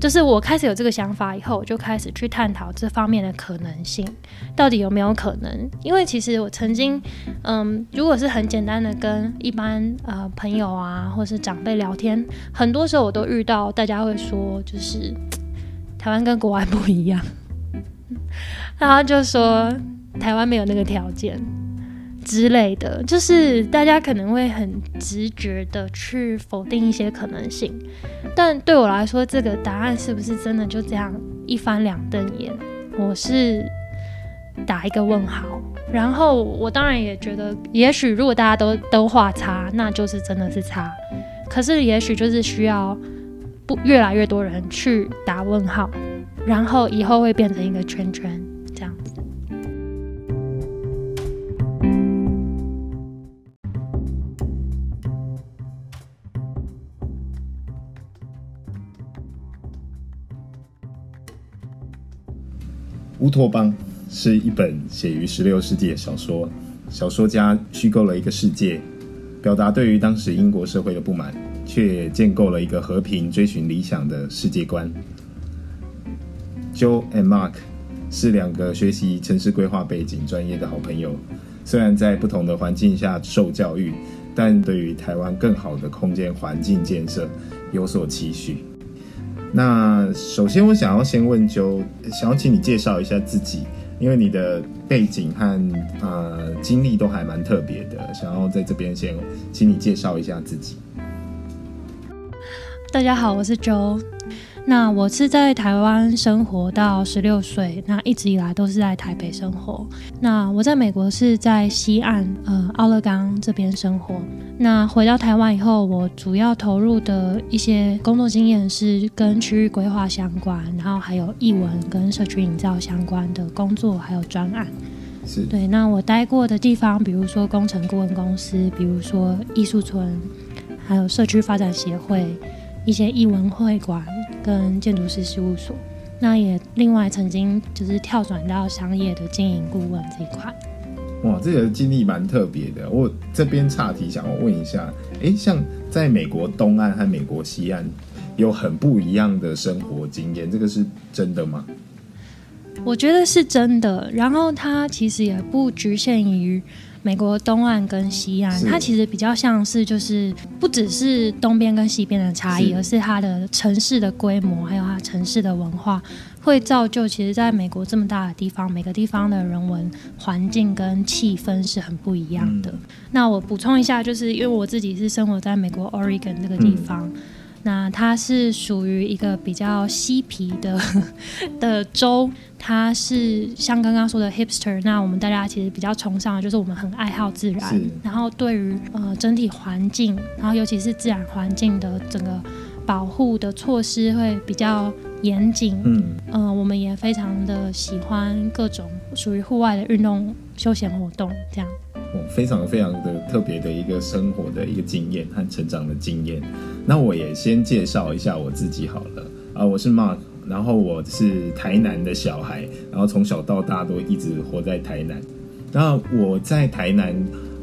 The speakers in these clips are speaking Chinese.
就是我开始有这个想法以后，我就开始去探讨这方面的可能性，到底有没有可能？因为其实我曾经，嗯，如果是很简单的跟一般呃朋友啊，或是长辈聊天，很多时候我都遇到大家会说，就是台湾跟国外不一样，然后就说台湾没有那个条件。之类的，就是大家可能会很直觉的去否定一些可能性，但对我来说，这个答案是不是真的就这样一翻两瞪眼？我是打一个问号。然后我当然也觉得，也许如果大家都都画叉，那就是真的是叉。可是也许就是需要不越来越多人去打问号，然后以后会变成一个圈圈。乌托邦是一本写于十六世纪的小说，小说家虚构了一个世界，表达对于当时英国社会的不满，却建构了一个和平、追寻理想的世界观。Joe and Mark 是两个学习城市规划背景专业的好朋友，虽然在不同的环境下受教育，但对于台湾更好的空间环境建设有所期许。那首先，我想要先问，就想要请你介绍一下自己，因为你的背景和呃经历都还蛮特别的，想要在这边先请你介绍一下自己。大家好，我是周。那我是在台湾生活到十六岁，那一直以来都是在台北生活。那我在美国是在西岸，呃，奥勒冈这边生活。那回到台湾以后，我主要投入的一些工作经验是跟区域规划相关，然后还有译文跟社区营造相关的工作，还有专案。是对。那我待过的地方，比如说工程顾问公司，比如说艺术村，还有社区发展协会。一些艺文会馆跟建筑师事务所，那也另外曾经就是跳转到商业的经营顾问这一块。哇，这个经历蛮特别的。我这边岔题想问一下，哎，像在美国东岸和美国西岸有很不一样的生活经验，这个是真的吗？我觉得是真的。然后它其实也不局限于。美国东岸跟西岸，它其实比较像是，就是不只是东边跟西边的差异，而是它的城市的规模，还有它城市的文化，会造就其实在美国这么大的地方，每个地方的人文环境跟气氛是很不一样的。那我补充一下，就是因为我自己是生活在美国 Oregon 这个地方。那它是属于一个比较嬉皮的 的州，它是像刚刚说的 hipster。那我们大家其实比较崇尚的就是我们很爱好自然，然后对于呃整体环境，然后尤其是自然环境的整个保护的措施会比较严谨。嗯，呃，我们也非常的喜欢各种属于户外的运动休闲活动，这样。非常非常的特别的一个生活的一个经验和成长的经验。那我也先介绍一下我自己好了啊，我是 Mark，然后我是台南的小孩，然后从小到大都一直活在台南。那我在台南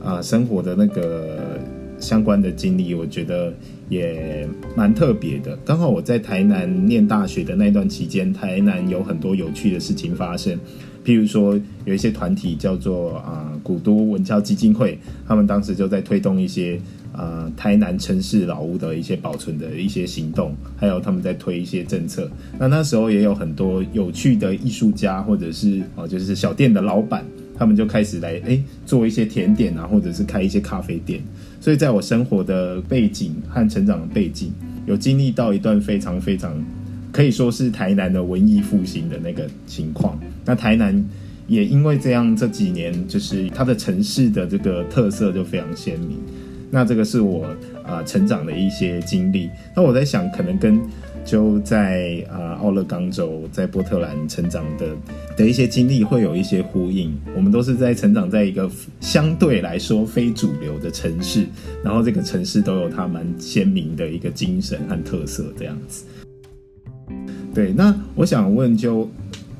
啊生活的那个相关的经历，我觉得也蛮特别的。刚好我在台南念大学的那段期间，台南有很多有趣的事情发生。譬如说，有一些团体叫做啊古都文教基金会，他们当时就在推动一些啊台南城市老屋的一些保存的一些行动，还有他们在推一些政策。那那时候也有很多有趣的艺术家，或者是哦就是小店的老板，他们就开始来哎做一些甜点啊，或者是开一些咖啡店。所以在我生活的背景和成长的背景，有经历到一段非常非常。可以说是台南的文艺复兴的那个情况。那台南也因为这样，这几年就是它的城市的这个特色就非常鲜明。那这个是我啊成长的一些经历。那我在想，可能跟就在啊奥勒冈州在波特兰成长的的一些经历会有一些呼应。我们都是在成长在一个相对来说非主流的城市，然后这个城市都有它蛮鲜明的一个精神和特色这样子。对，那我想问，就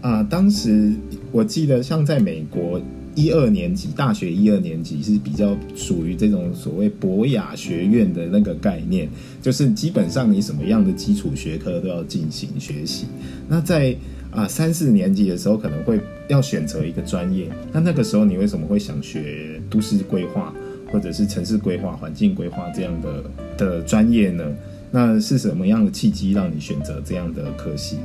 啊，当时我记得像在美国一二年级，大学一二年级是比较属于这种所谓博雅学院的那个概念，就是基本上你什么样的基础学科都要进行学习。那在啊三四年级的时候，可能会要选择一个专业。那那个时候你为什么会想学都市规划，或者是城市规划、环境规划这样的的专业呢？那是什么样的契机让你选择这样的科系？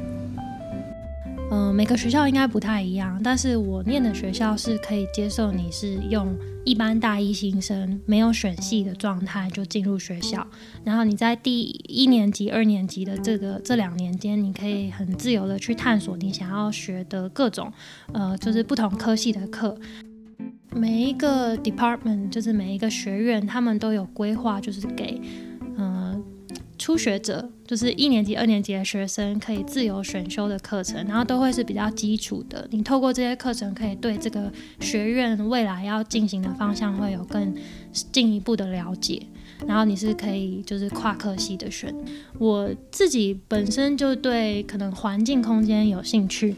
嗯，每个学校应该不太一样，但是我念的学校是可以接受你是用一般大一新生没有选系的状态就进入学校，然后你在第一年级、二年级的这个这两年间，你可以很自由的去探索你想要学的各种，呃，就是不同科系的课。每一个 department 就是每一个学院，他们都有规划，就是给，初学者就是一年级、二年级的学生，可以自由选修的课程，然后都会是比较基础的。你透过这些课程，可以对这个学院未来要进行的方向会有更进一步的了解。然后你是可以就是跨科系的选。我自己本身就对可能环境空间有兴趣。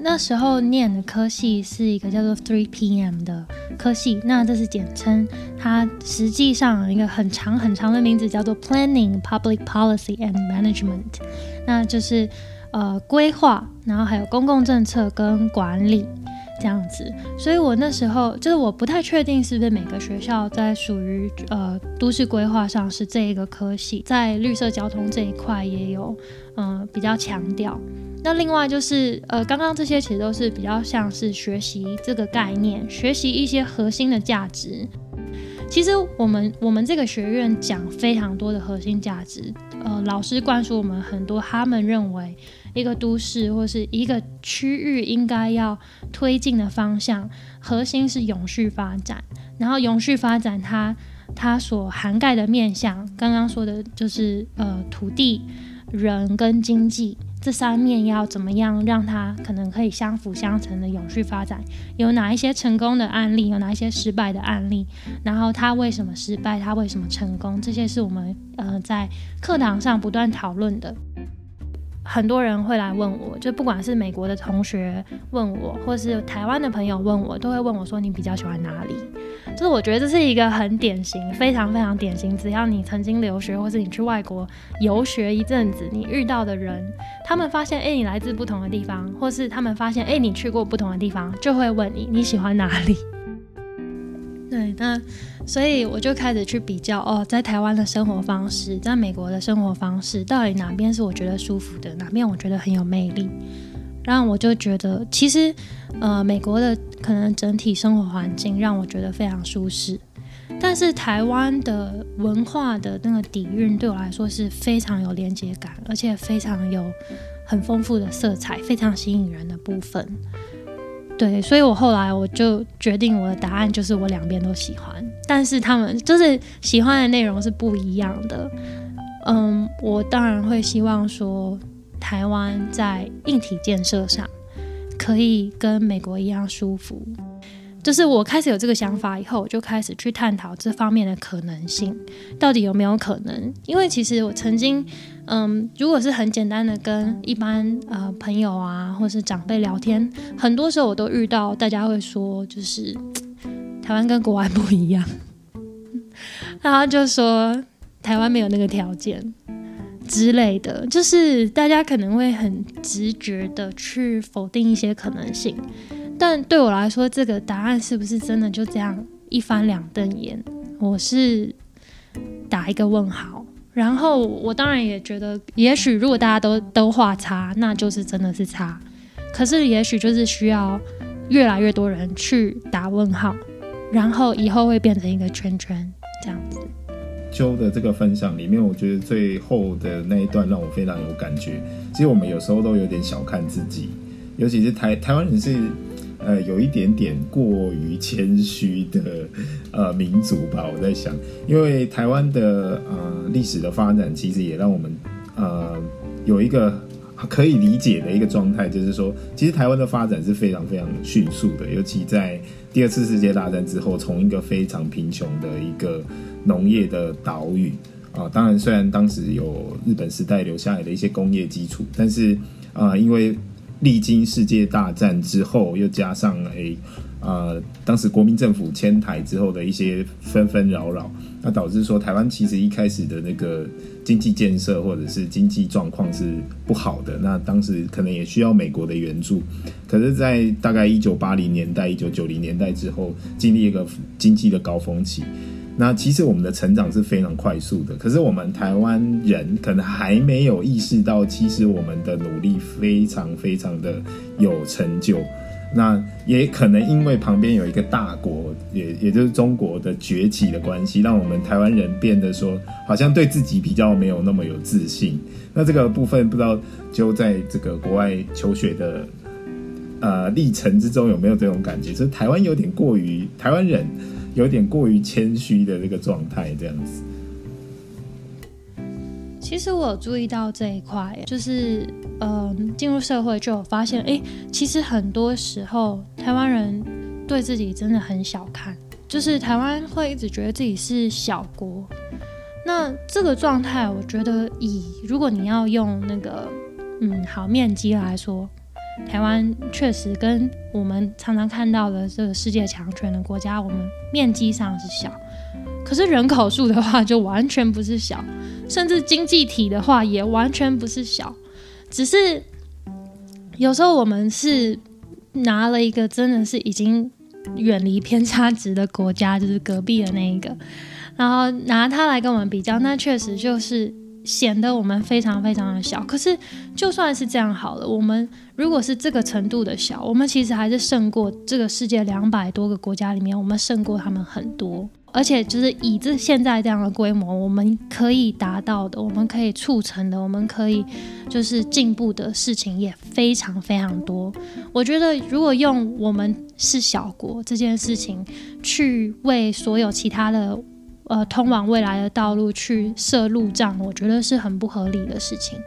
那时候念的科系是一个叫做 Three PM 的科系，那这是简称，它实际上一个很长很长的名字叫做 Planning, Public Policy and Management，那就是呃规划，然后还有公共政策跟管理这样子。所以我那时候就是我不太确定是不是每个学校在属于呃都市规划上是这一个科系，在绿色交通这一块也有嗯比较强调。那另外就是，呃，刚刚这些其实都是比较像是学习这个概念，学习一些核心的价值。其实我们我们这个学院讲非常多的核心价值，呃，老师灌输我们很多他们认为一个都市或是一个区域应该要推进的方向，核心是永续发展。然后永续发展它它所涵盖的面向，刚刚说的就是呃土地、人跟经济。这三面要怎么样让它可能可以相辅相成的永续发展？有哪一些成功的案例？有哪一些失败的案例？然后它为什么失败？它为什么成功？这些是我们呃在课堂上不断讨论的。很多人会来问我，就不管是美国的同学问我，或是台湾的朋友问我，都会问我说：“你比较喜欢哪里？”就是我觉得这是一个很典型、非常非常典型。只要你曾经留学，或是你去外国游学一阵子，你遇到的人，他们发现哎你来自不同的地方，或是他们发现哎你去过不同的地方，就会问你你喜欢哪里。所以我就开始去比较哦，在台湾的生活方式，在美国的生活方式，到底哪边是我觉得舒服的，哪边我觉得很有魅力。然后我就觉得，其实呃，美国的可能整体生活环境让我觉得非常舒适，但是台湾的文化的那个底蕴对我来说是非常有连接感，而且非常有很丰富的色彩，非常吸引人的部分。对，所以我后来我就决定我的答案就是我两边都喜欢，但是他们就是喜欢的内容是不一样的。嗯，我当然会希望说台湾在硬体建设上可以跟美国一样舒服。就是我开始有这个想法以后，我就开始去探讨这方面的可能性，到底有没有可能？因为其实我曾经，嗯，如果是很简单的跟一般呃朋友啊，或是长辈聊天，很多时候我都遇到大家会说，就是 台湾跟国外不一样，然后就说台湾没有那个条件之类的，就是大家可能会很直觉的去否定一些可能性。但对我来说，这个答案是不是真的就这样一翻两瞪眼？我是打一个问号。然后我当然也觉得，也许如果大家都都画叉，那就是真的是叉。可是也许就是需要越来越多人去打问号，然后以后会变成一个圈圈这样子。揪的这个分享里面，我觉得最后的那一段让我非常有感觉。其实我们有时候都有点小看自己，尤其是台台湾人是。呃，有一点点过于谦虚的呃民族吧，我在想，因为台湾的呃历史的发展，其实也让我们呃有一个可以理解的一个状态，就是说，其实台湾的发展是非常非常迅速的，尤其在第二次世界大战之后，从一个非常贫穷的一个农业的岛屿啊，当然虽然当时有日本时代留下来的一些工业基础，但是啊，因为历经世界大战之后，又加上诶，呃，当时国民政府迁台之后的一些纷纷扰扰，那导致说台湾其实一开始的那个经济建设或者是经济状况是不好的。那当时可能也需要美国的援助，可是，在大概一九八零年代、一九九零年代之后，经历一个经济的高峰期。那其实我们的成长是非常快速的，可是我们台湾人可能还没有意识到，其实我们的努力非常非常的有成就。那也可能因为旁边有一个大国，也也就是中国的崛起的关系，让我们台湾人变得说，好像对自己比较没有那么有自信。那这个部分不知道就在这个国外求学的呃历程之中有没有这种感觉？就是台湾有点过于台湾人。有点过于谦虚的这个状态，这样子。其实我注意到这一块，就是嗯，进入社会就有发现，哎，其实很多时候台湾人对自己真的很小看，就是台湾会一直觉得自己是小国。那这个状态，我觉得以如果你要用那个嗯好面积来说。台湾确实跟我们常常看到的这个世界强权的国家，我们面积上是小，可是人口数的话就完全不是小，甚至经济体的话也完全不是小。只是有时候我们是拿了一个真的是已经远离偏差值的国家，就是隔壁的那一个，然后拿它来跟我们比较，那确实就是。显得我们非常非常的小，可是就算是这样好了，我们如果是这个程度的小，我们其实还是胜过这个世界两百多个国家里面，我们胜过他们很多。而且就是以这现在这样的规模，我们可以达到的，我们可以促成的，我们可以就是进步的事情也非常非常多。我觉得如果用我们是小国这件事情去为所有其他的。呃，通往未来的道路去设路障，我觉得是很不合理的事情。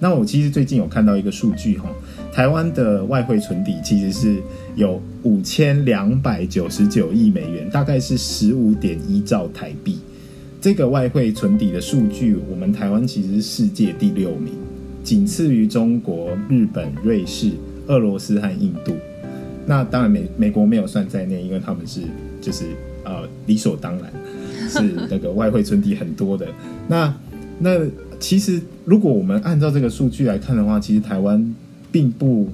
那我其实最近有看到一个数据哈，台湾的外汇存底其实是有五千两百九十九亿美元，大概是十五点一兆台币。这个外汇存底的数据，我们台湾其实是世界第六名。仅次于中国、日本、瑞士、俄罗斯和印度。那当然美美国没有算在内，因为他们是就是呃理所当然 是那个外汇存底很多的。那那其实如果我们按照这个数据来看的话，其实台湾并不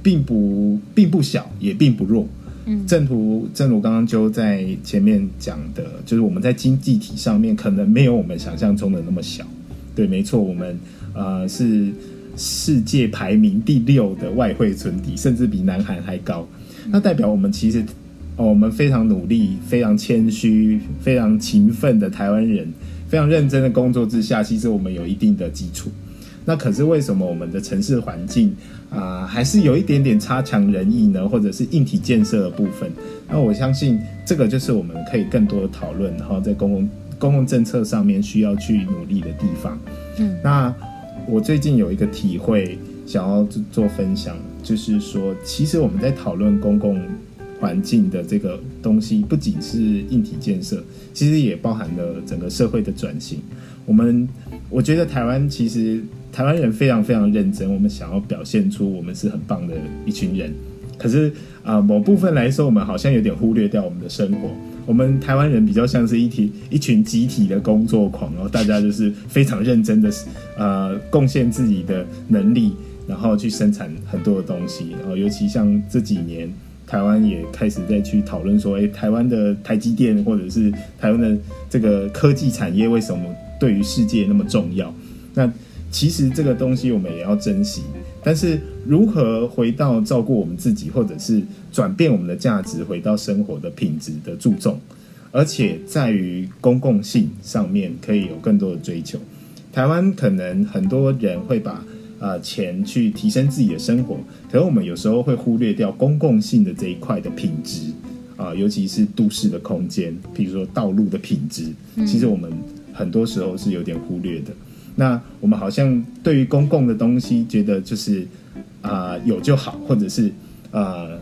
并不并不小，也并不弱。嗯，正如正如刚刚就在前面讲的，就是我们在经济体上面可能没有我们想象中的那么小。对，没错，我们。呃，是世界排名第六的外汇存底，甚至比南韩还高。那代表我们其实，哦我们非常努力、非常谦虚、非常勤奋的台湾人，非常认真的工作之下，其实我们有一定的基础。那可是为什么我们的城市环境啊，还是有一点点差强人意呢？或者是硬体建设的部分？那我相信这个就是我们可以更多的讨论，然后在公共公共政策上面需要去努力的地方。嗯，那。我最近有一个体会，想要做分享，就是说，其实我们在讨论公共环境的这个东西，不仅是硬体建设，其实也包含了整个社会的转型。我们我觉得台湾其实台湾人非常非常认真，我们想要表现出我们是很棒的一群人。可是啊，某部分来说，我们好像有点忽略掉我们的生活。我们台湾人比较像是一体一群集体的工作狂，然后大家就是非常认真的，呃，贡献自己的能力，然后去生产很多的东西。然后尤其像这几年，台湾也开始在去讨论说，哎，台湾的台积电或者是台湾的这个科技产业为什么对于世界那么重要？那其实这个东西我们也要珍惜。但是如何回到照顾我们自己，或者是转变我们的价值，回到生活的品质的注重，而且在于公共性上面可以有更多的追求。台湾可能很多人会把呃钱去提升自己的生活，可是我们有时候会忽略掉公共性的这一块的品质啊，尤其是都市的空间，比如说道路的品质，其实我们很多时候是有点忽略的。那我们好像对于公共的东西，觉得就是啊有就好，或者是呃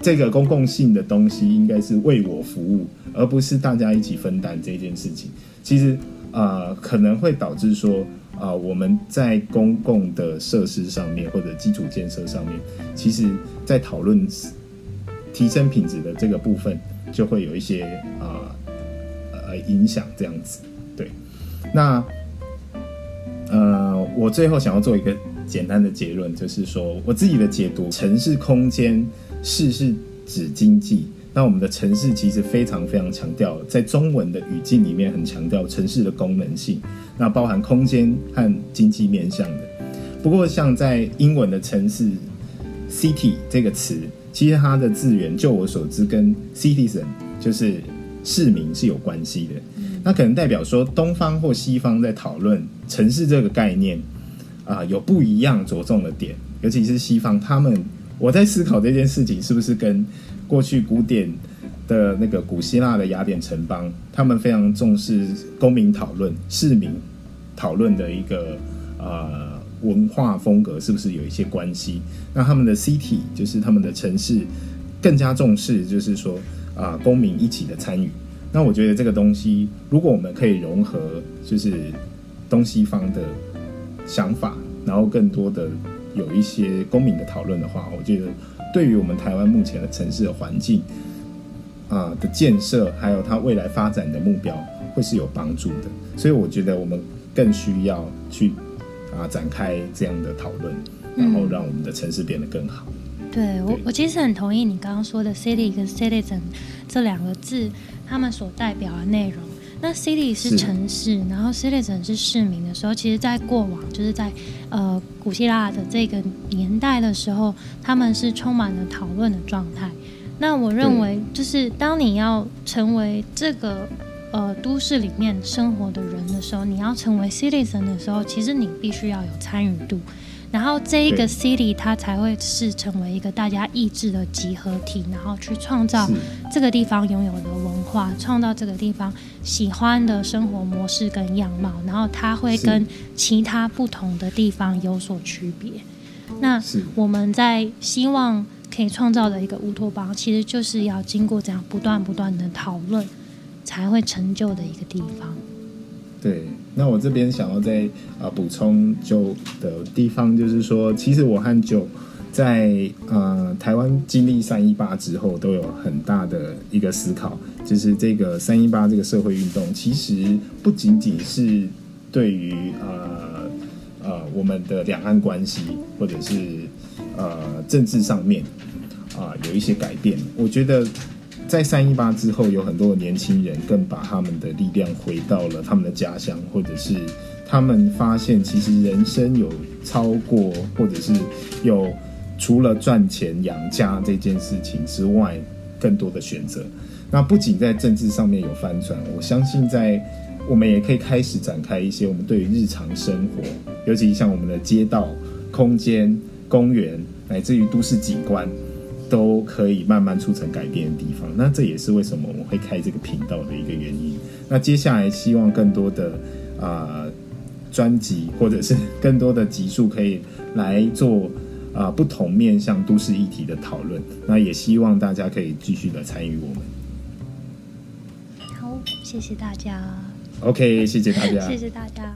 这个公共性的东西应该是为我服务，而不是大家一起分担这件事情。其实啊，可能会导致说啊，我们在公共的设施上面或者基础建设上面，其实在讨论提升品质的这个部分，就会有一些啊呃影响这样子。对，那呃，我最后想要做一个简单的结论，就是说我自己的解读，城市空间市是指经济。那我们的城市其实非常非常强调，在中文的语境里面很强调城市的功能性，那包含空间和经济面向的。不过，像在英文的城市 city 这个词，其实它的字源，就我所知，跟 citizen 就是市民是有关系的。那可能代表说，东方或西方在讨论城市这个概念啊，有不一样着重的点，尤其是西方，他们我在思考这件事情是不是跟。过去古典的那个古希腊的雅典城邦，他们非常重视公民讨论、市民讨论的一个呃文化风格，是不是有一些关系？那他们的 city 就是他们的城市更加重视，就是说啊公民一起的参与。那我觉得这个东西，如果我们可以融合，就是东西方的想法，然后更多的有一些公民的讨论的话，我觉得。对于我们台湾目前的城市的环境啊的建设，还有它未来发展的目标，会是有帮助的。所以我觉得我们更需要去啊展开这样的讨论，然后让我们的城市变得更好。对我，我其实很同意你刚刚说的 “city” 跟 “citizen” 这两个字，他们所代表的内容。那 city 是城市，然后 citizen 是市民的时候，其实，在过往就是在呃古希腊的这个年代的时候，他们是充满了讨论的状态。那我认为，就是当你要成为这个呃都市里面生活的人的时候，你要成为 citizen 的时候，其实你必须要有参与度。然后这一个 city 它才会是成为一个大家意志的集合体，然后去创造这个地方拥有的文化，创造这个地方喜欢的生活模式跟样貌，然后它会跟其他不同的地方有所区别。那我们在希望可以创造的一个乌托邦，其实就是要经过这样不断不断的讨论，才会成就的一个地方。对。那我这边想要再啊补充就的地方，就是说，其实我和九在呃台湾经历三一八之后，都有很大的一个思考，就是这个三一八这个社会运动，其实不仅仅是对于呃呃我们的两岸关系，或者是呃政治上面啊有一些改变，我觉得。在三一八之后，有很多的年轻人更把他们的力量回到了他们的家乡，或者是他们发现，其实人生有超过，或者是有除了赚钱养家这件事情之外，更多的选择。那不仅在政治上面有翻转，我相信在我们也可以开始展开一些我们对于日常生活，尤其像我们的街道、空间、公园，乃至于都市景观。都可以慢慢促成改变的地方，那这也是为什么我会开这个频道的一个原因。那接下来希望更多的啊专辑或者是更多的集数可以来做啊不同面向都市议题的讨论。那也希望大家可以继续的参与我们。好，谢谢大家。OK，谢谢大家。谢谢大家。